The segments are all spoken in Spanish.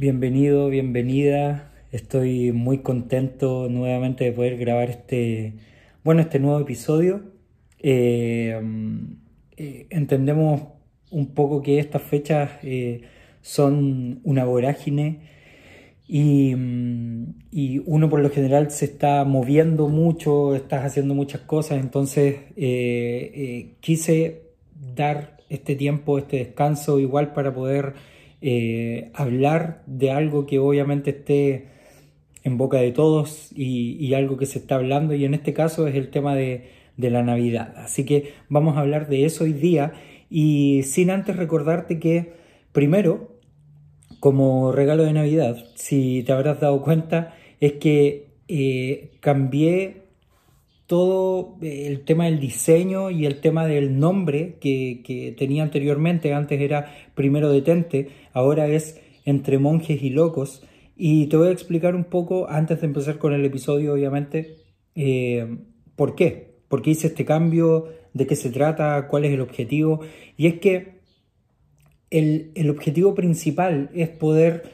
Bienvenido, bienvenida. Estoy muy contento nuevamente de poder grabar este, bueno, este nuevo episodio. Eh, eh, entendemos un poco que estas fechas eh, son una vorágine y, y, uno por lo general se está moviendo mucho, estás haciendo muchas cosas, entonces quise dar este tiempo, este descanso igual para poder eh, hablar de algo que obviamente esté en boca de todos y, algo que se está hablando y en este caso es el tema de, la Navidad. Así que vamos a hablar de eso hoy día y sin antes recordarte que primero, como regalo de Navidad, si te habrás dado cuenta, es que eh, cambié todo eh, el tema del diseño y el tema del nombre que, tenía anteriormente, antes era primero detente, ahora es entre monjes y locos. Y te voy a explicar un poco, antes de empezar con el episodio, obviamente, eh, por qué, por qué hice este cambio, de qué se trata, cuál es el objetivo. Y es que el, el objetivo principal es poder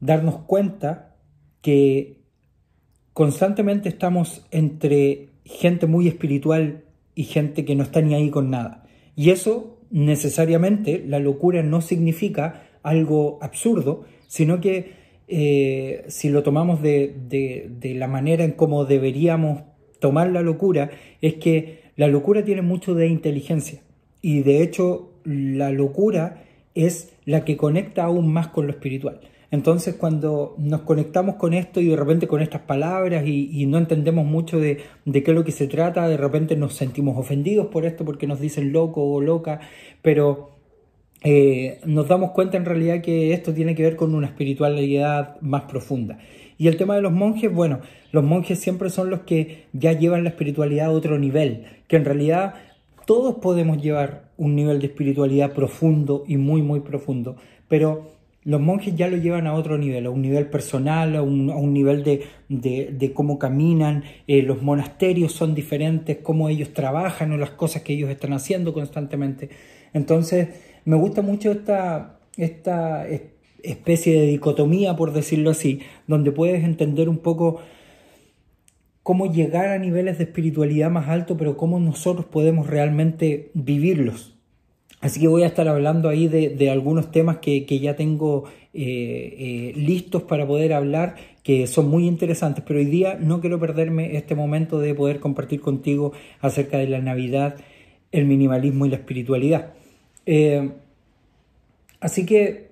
darnos cuenta que constantemente estamos entre gente muy espiritual y gente que no está ni ahí con nada. Y eso necesariamente, la locura no significa algo absurdo, sino que eh, si lo tomamos de, de, la manera en cómo deberíamos tomar la locura, es que la locura tiene mucho de inteligencia. Y de hecho, la locura es la que conecta aún más con lo espiritual. Entonces cuando nos conectamos con esto y de repente con estas palabras y, no entendemos mucho de, qué es lo que se trata, de repente nos sentimos ofendidos por esto porque nos dicen loco o loca, pero eh, nos damos cuenta en realidad que esto tiene que ver con una espiritualidad más profunda. Y el tema de los monjes, bueno, los monjes siempre son los que ya llevan la espiritualidad a otro nivel, que en realidad todos podemos llevar un nivel de espiritualidad profundo y muy, muy profundo, pero los monjes ya lo llevan a otro nivel, a un nivel personal, a un, nivel de, cómo caminan, eh, los monasterios son diferentes, cómo ellos trabajan o las cosas que ellos están haciendo constantemente. Entonces, me gusta mucho esta, esta especie de dicotomía, por decirlo así, donde puedes entender un poco cómo llegar a niveles de espiritualidad más alto, pero cómo nosotros podemos realmente vivirlos. Así que voy a estar hablando ahí de, algunos temas que, ya tengo eh, eh, listos para poder hablar, que son muy interesantes, pero hoy día no quiero perderme este momento de poder compartir contigo acerca de la Navidad, el minimalismo y la espiritualidad. Eh, así que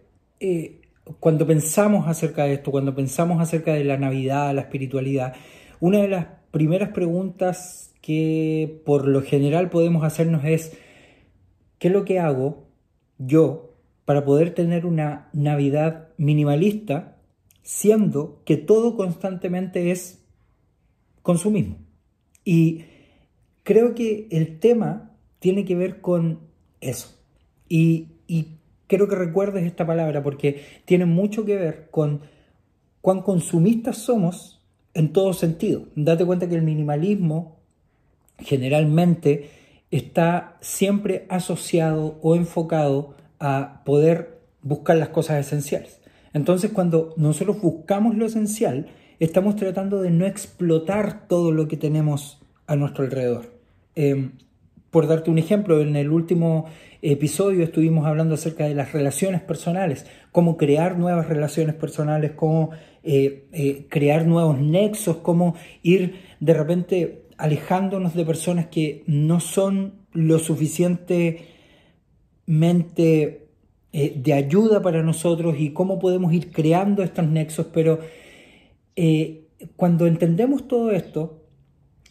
cuando pensamos acerca de esto, cuando pensamos acerca de la Navidad, la espiritualidad, una de las primeras preguntas que por lo general podemos hacernos es, ¿Qué es lo que hago yo para poder tener una Navidad minimalista siendo que todo constantemente es consumismo? Y creo que el tema tiene que ver con eso. Y, y quiero que recuerdes esta palabra porque tiene mucho que ver con cuán consumistas somos en todo sentido. Date cuenta que el minimalismo generalmente está siempre asociado o enfocado a poder buscar las cosas esenciales. Entonces, cuando nosotros buscamos lo esencial, estamos tratando de no explotar todo lo que tenemos a nuestro alrededor. Em, por darte un ejemplo, en el último episodio estuvimos hablando acerca de las relaciones personales, cómo crear nuevas relaciones personales, cómo eh, eh, crear nuevos nexos, cómo ir de repente alejándonos de personas que no son lo suficientemente eh, de ayuda para nosotros y cómo podemos ir creando estos nexos, pero eh, cuando entendemos todo esto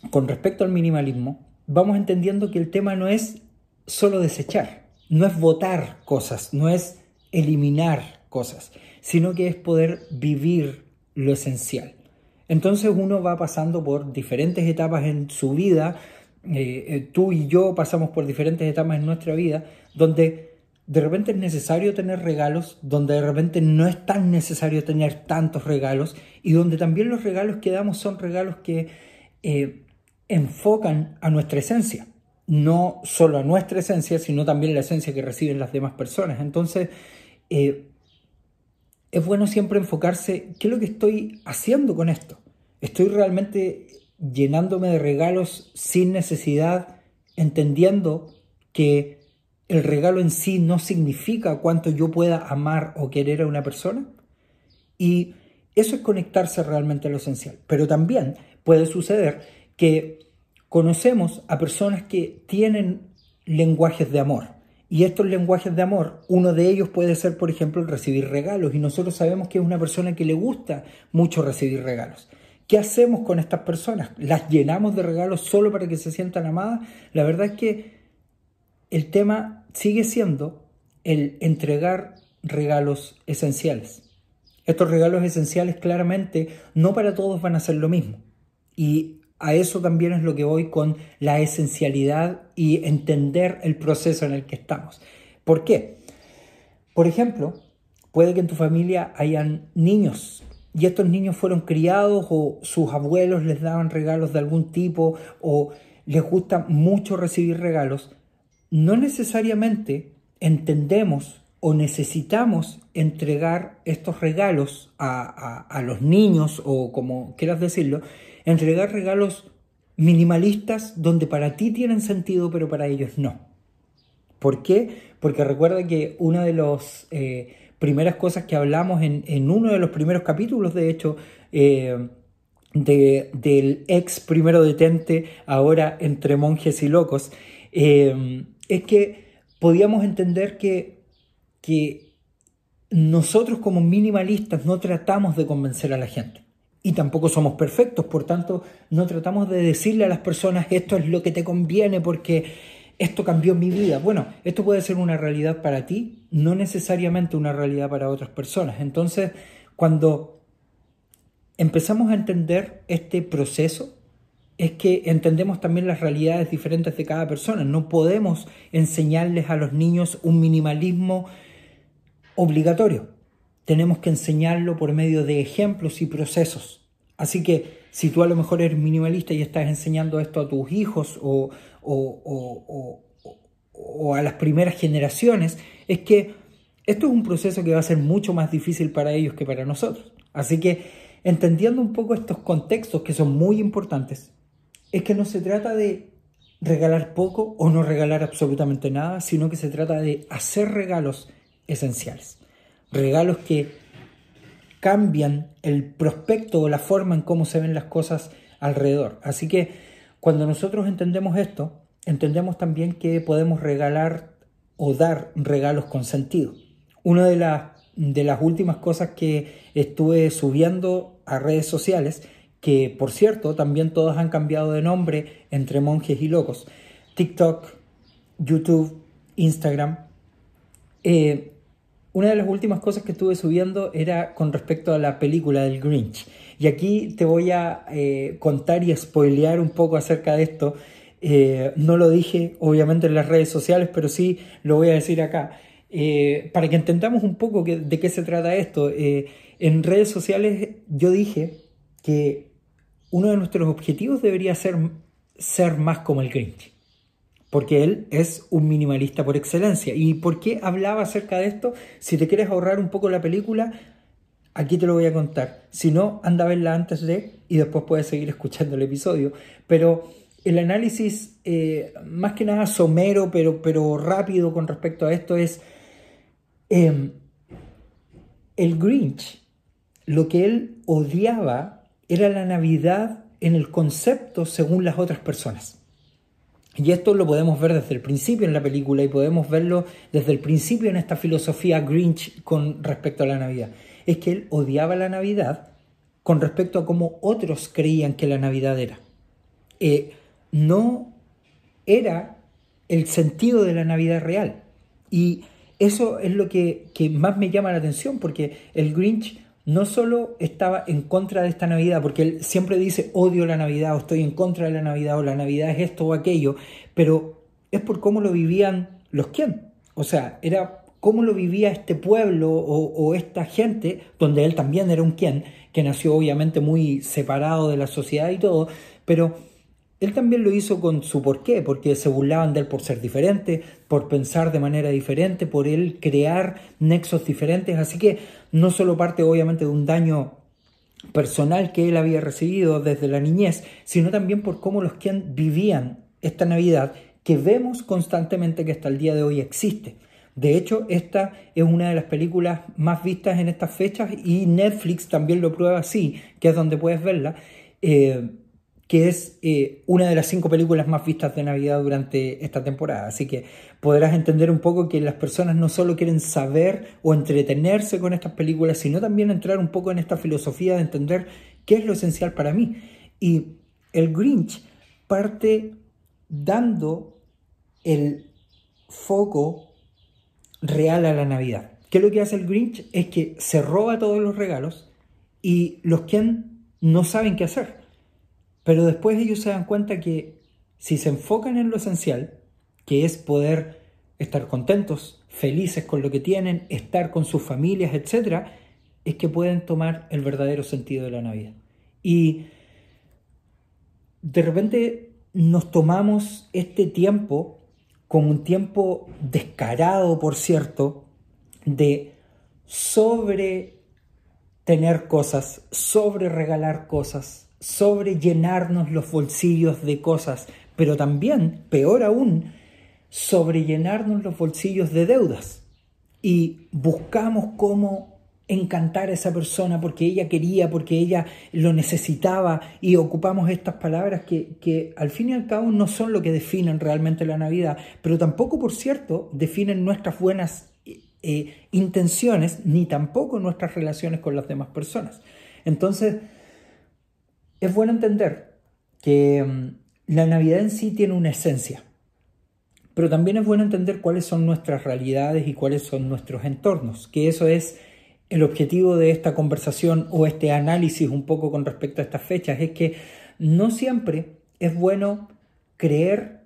con respecto al minimalismo, vamos entendiendo que el tema no es solo desechar, no es votar cosas, no es eliminar cosas, sino que es poder vivir lo esencial. Entonces uno va pasando por diferentes etapas en su vida, eh, eh, tú y yo pasamos por diferentes etapas en nuestra vida, donde de repente es necesario tener regalos, donde de repente no es tan necesario tener tantos regalos y donde también los regalos que damos son regalos que eh, enfocan a nuestra esencia, no solo a nuestra esencia, sino también la esencia que reciben las demás personas. Entonces, es bueno siempre enfocarse, ¿qué es lo que estoy haciendo con esto? ¿Estoy realmente llenándome de regalos sin necesidad, entendiendo que el regalo en sí no significa cuánto yo pueda amar o querer a una persona? Y eso es conectarse realmente a lo esencial. Pero también puede suceder que conocemos a personas que tienen lenguajes de amor. Y estos lenguajes de amor, uno de ellos puede ser, por ejemplo, recibir regalos. Y nosotros sabemos que es una persona que le gusta mucho recibir regalos. ¿Qué hacemos con estas personas? ¿Las llenamos de regalos solo para que se sientan amadas? La verdad es que el tema sigue siendo el entregar regalos esenciales. Estos regalos esenciales claramente no para todos van a ser lo mismo. Y a eso también es lo que voy con la esencialidad y entender el proceso en el que estamos. ¿Por qué? Por ejemplo, puede que en tu familia hayan niños y estos niños fueron criados o sus abuelos les daban regalos de algún tipo o les gusta mucho recibir regalos. No necesariamente entendemos o necesitamos entregar estos regalos a, a los niños o como quieras decirlo, entregar regalos minimalistas donde para ti tienen sentido pero para ellos no. ¿Por qué? Porque recuerda que una de las eh, primeras cosas que hablamos en, uno de los primeros capítulos, de hecho, eh, del ex primero detente, ahora entre monjes y locos, eh, es que podíamos entender que, que nosotros como minimalistas no tratamos de convencer a la gente. Y tampoco somos perfectos, por tanto no tratamos de decirle a las personas esto es lo que te conviene porque esto cambió mi vida. Bueno, esto puede ser una realidad para ti, no necesariamente una realidad para otras personas. Entonces, cuando empezamos a entender este proceso, es que entendemos también las realidades diferentes de cada persona. No podemos enseñarles a los niños un minimalismo obligatorio tenemos que enseñarlo por medio de ejemplos y procesos. Así que si tú a lo mejor eres minimalista y estás enseñando esto a tus hijos o, o, a las primeras generaciones, es que esto es un proceso que va a ser mucho más difícil para ellos que para nosotros. Así que entendiendo un poco estos contextos que son muy importantes, es que no se trata de regalar poco o no regalar absolutamente nada, sino que se trata de hacer regalos esenciales regalos que cambian el prospecto o la forma en cómo se ven las cosas alrededor. Así que cuando nosotros entendemos esto, entendemos también que podemos regalar o dar regalos con sentido. Una de, de las últimas cosas que estuve subiendo a redes sociales, que por cierto también todas han cambiado de nombre entre monjes y locos, TikTok, YouTube, Instagram, eh, una de las últimas cosas que estuve subiendo era con respecto a la película del Grinch. Y aquí te voy a eh, contar y spoilear un poco acerca de esto. Eh, no lo dije obviamente en las redes sociales, pero sí lo voy a decir acá. Eh, para que entendamos un poco de qué se trata esto. en redes sociales yo dije que uno de nuestros objetivos debería ser ser más como el Grinch porque él es un minimalista por excelencia. ¿Y por qué hablaba acerca de esto? Si te quieres ahorrar un poco la película, aquí te lo voy a contar. Si no, anda a verla antes de y después puedes seguir escuchando el episodio. Pero el análisis, eh, más que nada somero, pero, pero rápido con respecto a esto, es em, el Grinch. Lo que él odiaba era la Navidad en el concepto según las otras personas. Y esto lo podemos ver desde el principio en la película y podemos verlo desde el principio en esta filosofía Grinch con respecto a la Navidad. Es que él odiaba la Navidad con respecto a cómo otros creían que la Navidad era. Eh, no era el sentido de la Navidad real. Y eso es lo que, que más me llama la atención, porque el Grinch no solo estaba en contra de esta Navidad, porque él siempre dice odio la Navidad o estoy en contra de la Navidad o la Navidad es esto o aquello, pero es por cómo lo vivían los quién. O sea, era cómo lo vivía este pueblo o, esta gente, donde él también era un quién, que nació obviamente muy separado de la sociedad y todo, pero él también lo hizo con su porqué, porque se burlaban de él por ser diferente, por pensar de manera diferente, por él crear nexos diferentes. Así que no solo parte obviamente de un daño personal que él había recibido desde la niñez, sino también por cómo los que vivían esta Navidad que vemos constantemente que hasta el día de hoy existe. De hecho, esta es una de las películas más vistas en estas fechas y Netflix también lo prueba así, que es donde puedes verla, eh, que es eh, una de las cinco películas más vistas de Navidad durante esta temporada. Así que podrás entender un poco que las personas no solo quieren saber o entretenerse con estas películas, sino también entrar un poco en esta filosofía de entender qué es lo esencial para mí. Y el Grinch parte dando el foco real a la Navidad. ¿Qué es lo que hace el Grinch? Es que se roba todos los regalos y los que no saben qué hacer. Pero después ellos se dan cuenta que si se enfocan en lo esencial, que es poder estar contentos, felices con lo que tienen, estar con sus familias, etc., es que pueden tomar el verdadero sentido de la Navidad. Y de repente nos tomamos este tiempo como un tiempo descarado, por cierto, de sobre tener cosas, sobre regalar cosas, sobre llenarnos los bolsillos de cosas, pero también, peor aún, sobre llenarnos los bolsillos de deudas. Y buscamos cómo encantar a esa persona porque ella quería, porque ella lo necesitaba y ocupamos estas palabras que, que, al fin y al cabo no son lo que definen realmente la Navidad, pero tampoco, por cierto, definen nuestras buenas eh, intenciones ni tampoco nuestras relaciones con las demás personas. Entonces, es bueno entender que mm, la Navidad en sí tiene una esencia, pero también es bueno entender cuáles son nuestras realidades y cuáles son nuestros entornos, que eso es el objetivo de esta conversación o este análisis un poco con respecto a estas fechas es que no siempre es bueno creer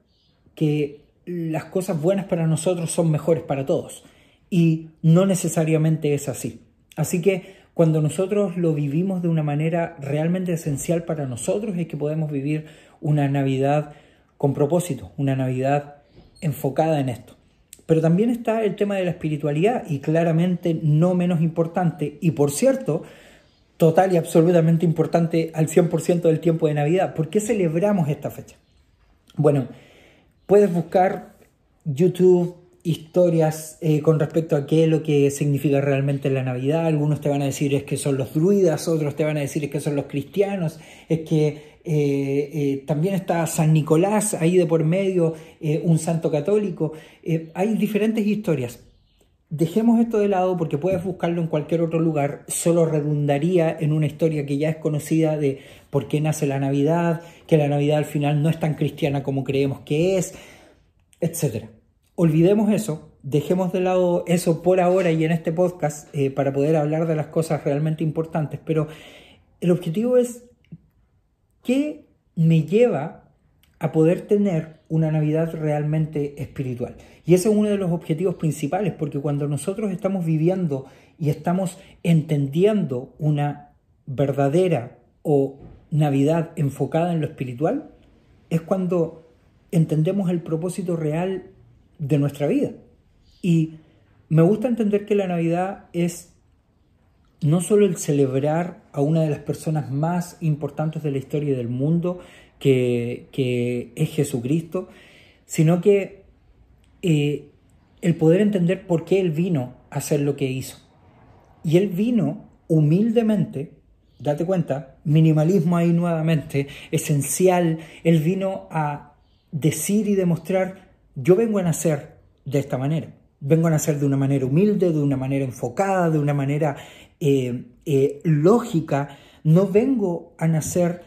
que las cosas buenas para nosotros son mejores para todos. Y no necesariamente es así. Así que cuando nosotros lo vivimos de una manera realmente esencial para nosotros es que podemos vivir una Navidad con propósito, una Navidad enfocada en esto. Pero también está el tema de la espiritualidad y claramente no menos importante y por cierto, total y absolutamente importante al 100% del tiempo de Navidad. ¿Por qué celebramos esta fecha? Bueno, puedes buscar YouTube historias eh, con respecto a qué es lo que significa realmente la Navidad. Algunos te van a decir es que son los druidas, otros te van a decir es que son los cristianos, es que eh, eh, también está San Nicolás ahí de por medio, eh, un santo católico. hay diferentes historias. Dejemos esto de lado porque puedes buscarlo en cualquier otro lugar, solo redundaría en una historia que ya es conocida de por qué nace la Navidad, que la Navidad al final no es tan cristiana como creemos que es, etc. Olvidemos eso, dejemos de lado eso por ahora y en este podcast para poder hablar de las cosas realmente importantes, pero el objetivo es ¿Qué me lleva a poder tener una Navidad realmente espiritual? Y ese es uno de los objetivos principales, porque cuando nosotros estamos viviendo y estamos entendiendo una verdadera o Navidad enfocada en lo espiritual, es cuando entendemos el propósito real de nuestra vida. Y me gusta entender que la Navidad es no solo el celebrar a una de las personas más importantes de la historia del mundo, que, es Jesucristo, sino que eh, el poder entender por qué Él vino a hacer lo que hizo. Y Él vino humildemente, date cuenta, minimalismo ahí nuevamente, esencial, Él vino a decir y demostrar, yo vengo a nacer de esta manera. Vengo a nacer de una manera humilde, de una manera enfocada, de una manera eh, eh, lógica, no vengo a nacer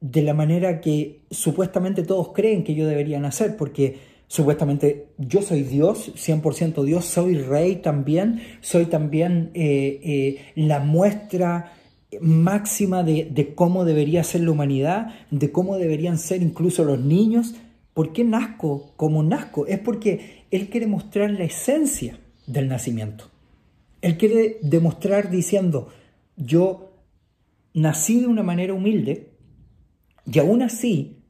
de la manera que supuestamente todos creen que yo debería nacer, porque supuestamente yo soy Dios, 100% Dios, soy rey también, soy también eh, la muestra máxima de, de, cómo debería ser la humanidad, de cómo deberían ser incluso los niños. ¿Por qué nazco como nazco? Es porque Él quiere mostrar la esencia del nacimiento. Él quiere demostrar diciendo, yo nací de una manera humilde y aún así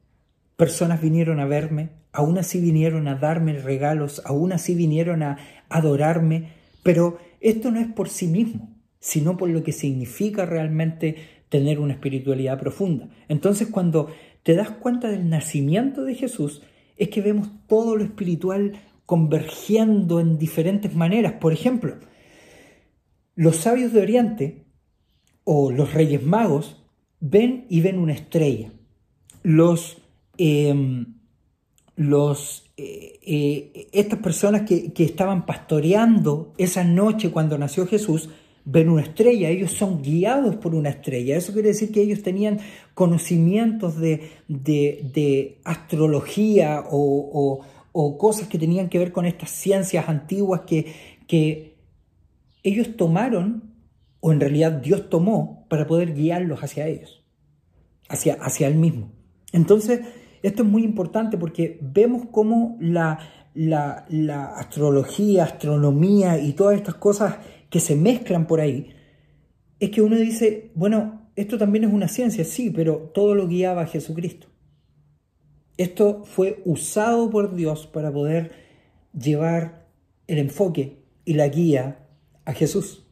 personas vinieron a verme, aún así vinieron a darme regalos, aún así vinieron a adorarme, pero esto no es por sí mismo, sino por lo que significa realmente tener una espiritualidad profunda. Entonces cuando te das cuenta del nacimiento de Jesús, es que vemos todo lo espiritual convergiendo en diferentes maneras. Por ejemplo, los sabios de Oriente o los reyes magos ven y ven una estrella. Los, em, los, eh, eh, estas personas que, que estaban pastoreando esa noche cuando nació Jesús, ven una estrella, ellos son guiados por una estrella. Eso quiere decir que ellos tenían conocimientos de, de, astrología o, o, cosas que tenían que ver con estas ciencias antiguas que, que ellos tomaron, o en realidad Dios tomó, para poder guiarlos hacia ellos, hacia, hacia Él mismo. Entonces, esto es muy importante porque vemos cómo la, la, la astrología, astronomía y todas estas cosas que se mezclan por ahí, es que uno dice, bueno, esto también es una ciencia, sí, pero todo lo guiaba a Jesucristo. Esto fue usado por Dios para poder llevar el enfoque y la guía a Jesús.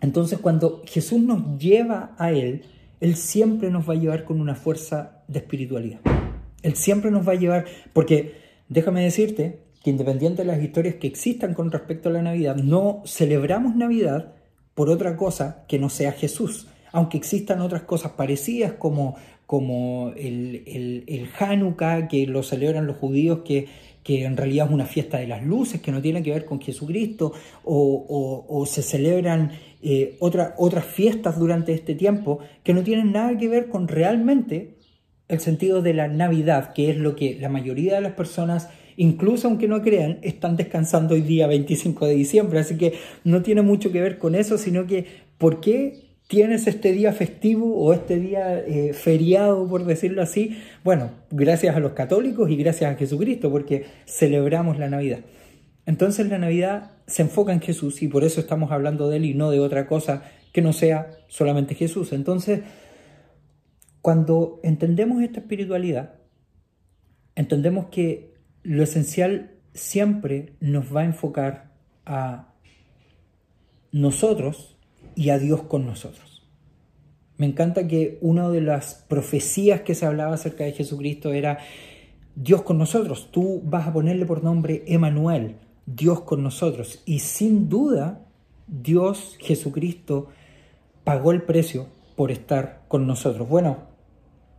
Entonces cuando Jesús nos lleva a Él, Él siempre nos va a llevar con una fuerza de espiritualidad. Él siempre nos va a llevar, porque déjame decirte que independiente de las historias que existan con respecto a la Navidad, no celebramos Navidad por otra cosa que no sea Jesús, aunque existan otras cosas parecidas como, como el, el, Hanukkah, que lo celebran los judíos, que, que, en realidad es una fiesta de las luces, que no tiene que ver con Jesucristo, o, se celebran eh, otras fiestas durante este tiempo que no tienen nada que ver con realmente el sentido de la Navidad, que es lo que la mayoría de las personas incluso aunque no crean, están descansando hoy día 25 de diciembre, así que no tiene mucho que ver con eso, sino que ¿por qué tienes este día festivo o este día eh, feriado, por decirlo así? Bueno, gracias a los católicos y gracias a Jesucristo, porque celebramos la Navidad. Entonces la Navidad se enfoca en Jesús y por eso estamos hablando de Él y no de otra cosa que no sea solamente Jesús. Entonces, cuando entendemos esta espiritualidad, entendemos que lo esencial siempre nos va a enfocar a nosotros y a Dios con nosotros. Me encanta que una de las profecías que se hablaba acerca de Jesucristo era Dios con nosotros. Tú vas a ponerle por nombre Emanuel, Dios con nosotros. Y sin duda, Dios, Jesucristo, pagó el precio por estar con nosotros. Bueno,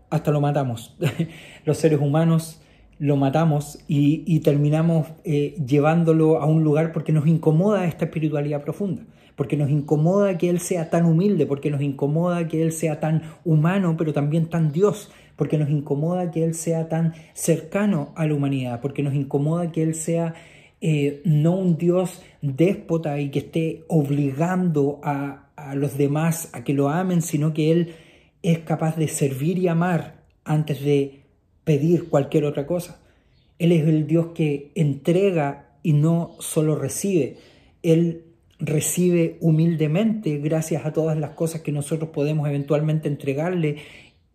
hasta lo matamos. Los seres humanos lo matamos y, terminamos eh, llevándolo a un lugar porque nos incomoda esta espiritualidad profunda, porque nos incomoda que Él sea tan humilde, porque nos incomoda que Él sea tan humano, pero también tan Dios, porque nos incomoda que Él sea tan cercano a la humanidad, porque nos incomoda que Él sea eh, no un Dios déspota y que esté obligando a, a los demás a que lo amen, sino que Él es capaz de servir y amar antes de pedir cualquier otra cosa. Él es el Dios que entrega y no solo recibe. Él recibe humildemente gracias a todas las cosas que nosotros podemos eventualmente entregarle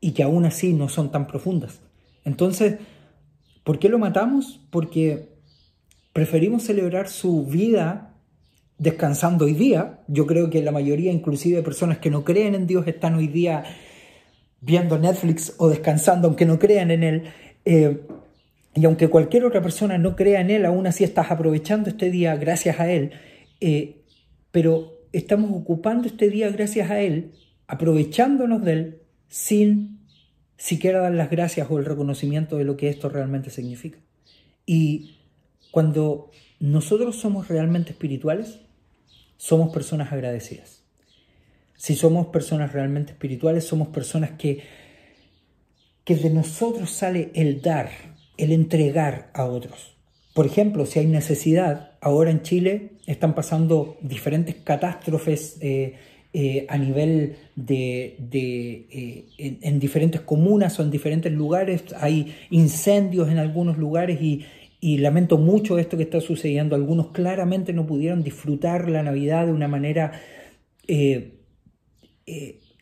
y que aún así no son tan profundas. Entonces, ¿por qué lo matamos? Porque preferimos celebrar su vida descansando hoy día. Yo creo que la mayoría, inclusive de personas que no creen en Dios, están hoy día viendo Netflix o descansando, aunque no crean en Él. Eh, y aunque cualquier otra persona no crea en Él, aún así estás aprovechando este día gracias a Él. Eh, pero estamos ocupando este día gracias a Él, aprovechándonos de Él, sin siquiera dar las gracias o el reconocimiento de lo que esto realmente significa. Y cuando nosotros somos realmente espirituales, somos personas agradecidas. Si somos personas realmente espirituales, somos personas que, que de nosotros sale el dar, el entregar a otros. Por ejemplo, si hay necesidad, ahora en Chile están pasando diferentes catástrofes eh, eh, a nivel de, de eh, en, diferentes comunas o en diferentes lugares, hay incendios en algunos lugares y, lamento mucho esto que está sucediendo. Algunos claramente no pudieron disfrutar la Navidad de una manera eh,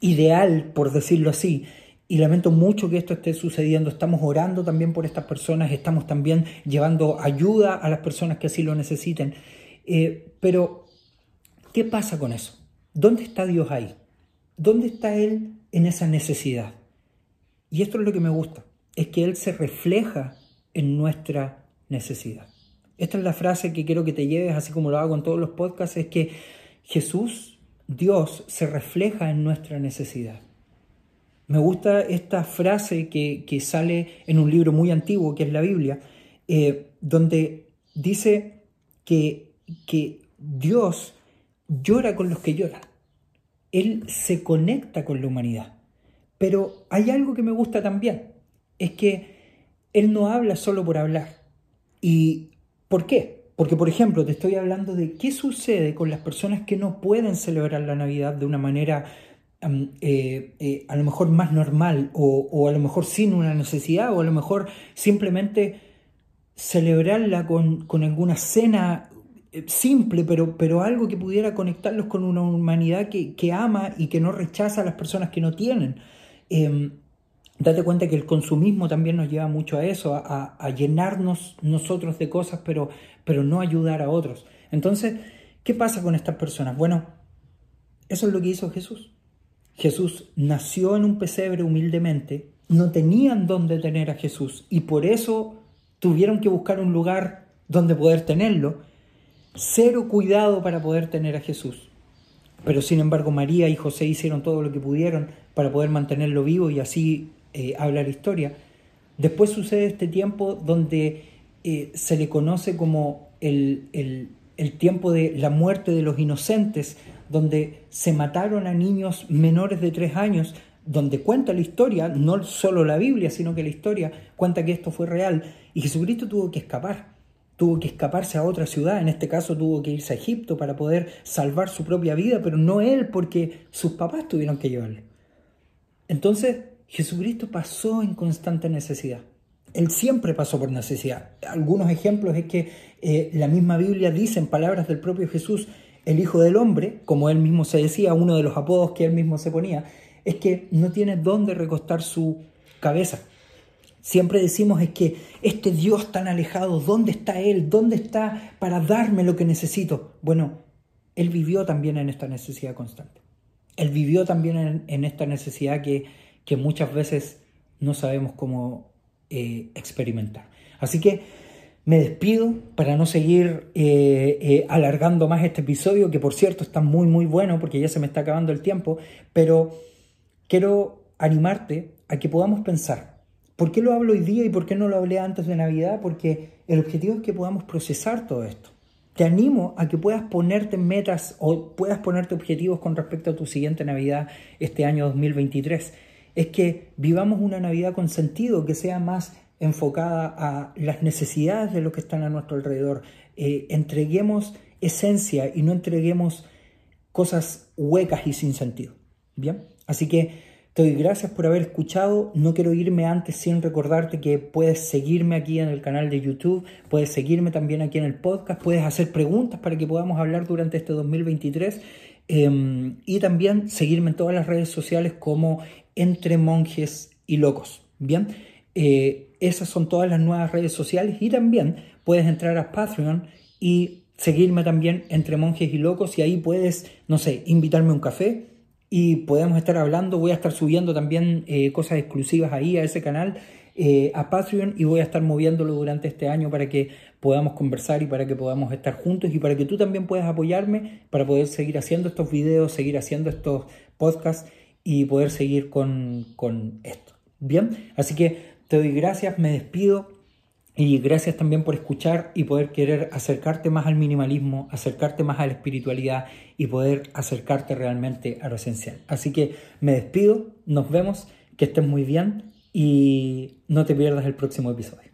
ideal, por decirlo así. Y lamento mucho que esto esté sucediendo. Estamos orando también por estas personas, estamos también llevando ayuda a las personas que así lo necesiten. Eh, pero, ¿qué pasa con eso? ¿dónde está Dios ahí? ¿Dónde está Él en esa necesidad? Y esto es lo que me gusta, es que Él se refleja en nuestra necesidad. Esta es la frase que quiero que te lleves, así como lo hago en todos los podcasts, es que Jesús, Dios, se refleja en nuestra necesidad. Me gusta esta frase que, sale en un libro muy antiguo, que es la Biblia, eh, donde dice que, que Dios llora con los que lloran. Él se conecta con la humanidad. Pero hay algo que me gusta también, es que Él no habla solo por hablar. ¿Y por qué? Porque, por ejemplo, te estoy hablando de qué sucede con las personas que no pueden celebrar la Navidad de una manera eh, eh, a lo mejor más normal o, a lo mejor sin una necesidad o a lo mejor simplemente celebrarla con, alguna cena eh, simple, pero, pero algo que pudiera conectarlos con una humanidad que, que ama y que no rechaza a las personas que no tienen. Em, date cuenta que el consumismo también nos lleva mucho a eso, a, llenarnos nosotros de cosas, pero, pero no ayudar a otros. Entonces, ¿qué pasa con estas personas? Bueno, eso es lo que hizo Jesús. Jesús nació en un pesebre humildemente, no tenían dónde tener a Jesús y por eso tuvieron que buscar un lugar donde poder tenerlo. Cero cuidado para poder tener a Jesús. Pero sin embargo María y José hicieron todo lo que pudieron para poder mantenerlo vivo y así eh, habla la historia. Después sucede este tiempo donde eh, se le conoce como el, el, tiempo de la muerte de los inocentes, donde se mataron a niños menores de tres años, donde cuenta la historia, no solo la Biblia, sino que la historia cuenta que esto fue real, y Jesucristo tuvo que escapar, tuvo que escaparse a otra ciudad, en este caso tuvo que irse a Egipto para poder salvar su propia vida, pero no él porque sus papás tuvieron que llevarlo. Entonces, Jesucristo pasó en constante necesidad. Él siempre pasó por necesidad. Algunos ejemplos es que eh, la misma Biblia dice en palabras del propio Jesús, el Hijo del Hombre, como él mismo se decía, uno de los apodos que él mismo se ponía, es que no tiene dónde recostar su cabeza. Siempre decimos es que este Dios tan alejado, ¿dónde está Él? ¿Dónde está para darme lo que necesito? Bueno, Él vivió también en esta necesidad constante. Él vivió también en, esta necesidad que, que, muchas veces no sabemos cómo eh, experimentar. Así que me despido para no seguir eh, eh, alargando más este episodio, que por cierto está muy muy bueno porque ya se me está acabando el tiempo, pero quiero animarte a que podamos pensar. ¿Por qué lo hablo hoy día y por qué no lo hablé antes de Navidad? Porque el objetivo es que podamos procesar todo esto. Te animo a que puedas ponerte metas o puedas ponerte objetivos con respecto a tu siguiente Navidad este año 2023. Es que vivamos una Navidad con sentido, que sea más enfocada a las necesidades de los que están a nuestro alrededor. Eh, entreguemos esencia y no entreguemos cosas huecas y sin sentido. Bien, así que te doy gracias por haber escuchado. No quiero irme antes sin recordarte que puedes seguirme aquí en el canal de YouTube, puedes seguirme también aquí en el podcast, puedes hacer preguntas para que podamos hablar durante este 2023 em, y también seguirme en todas las redes sociales como Entre Monjes y Locos. Bien, eh, esas son todas las nuevas redes sociales y también puedes entrar a Patreon y seguirme también Entre Monjes y Locos y ahí puedes, no sé, invitarme a un café y podemos estar hablando. Voy a estar subiendo también eh, cosas exclusivas ahí a ese canal, eh, a Patreon, y voy a estar moviéndolo durante este año para que podamos conversar y para que podamos estar juntos y para que tú también puedas apoyarme para poder seguir haciendo estos videos, seguir haciendo estos podcasts y poder seguir con, con esto. Bien, así que te doy gracias, me despido. Y gracias también por escuchar y poder querer acercarte más al minimalismo, acercarte más a la espiritualidad y poder acercarte realmente a lo esencial. Así que me despido, nos vemos, que estés muy bien y no te pierdas el próximo episodio.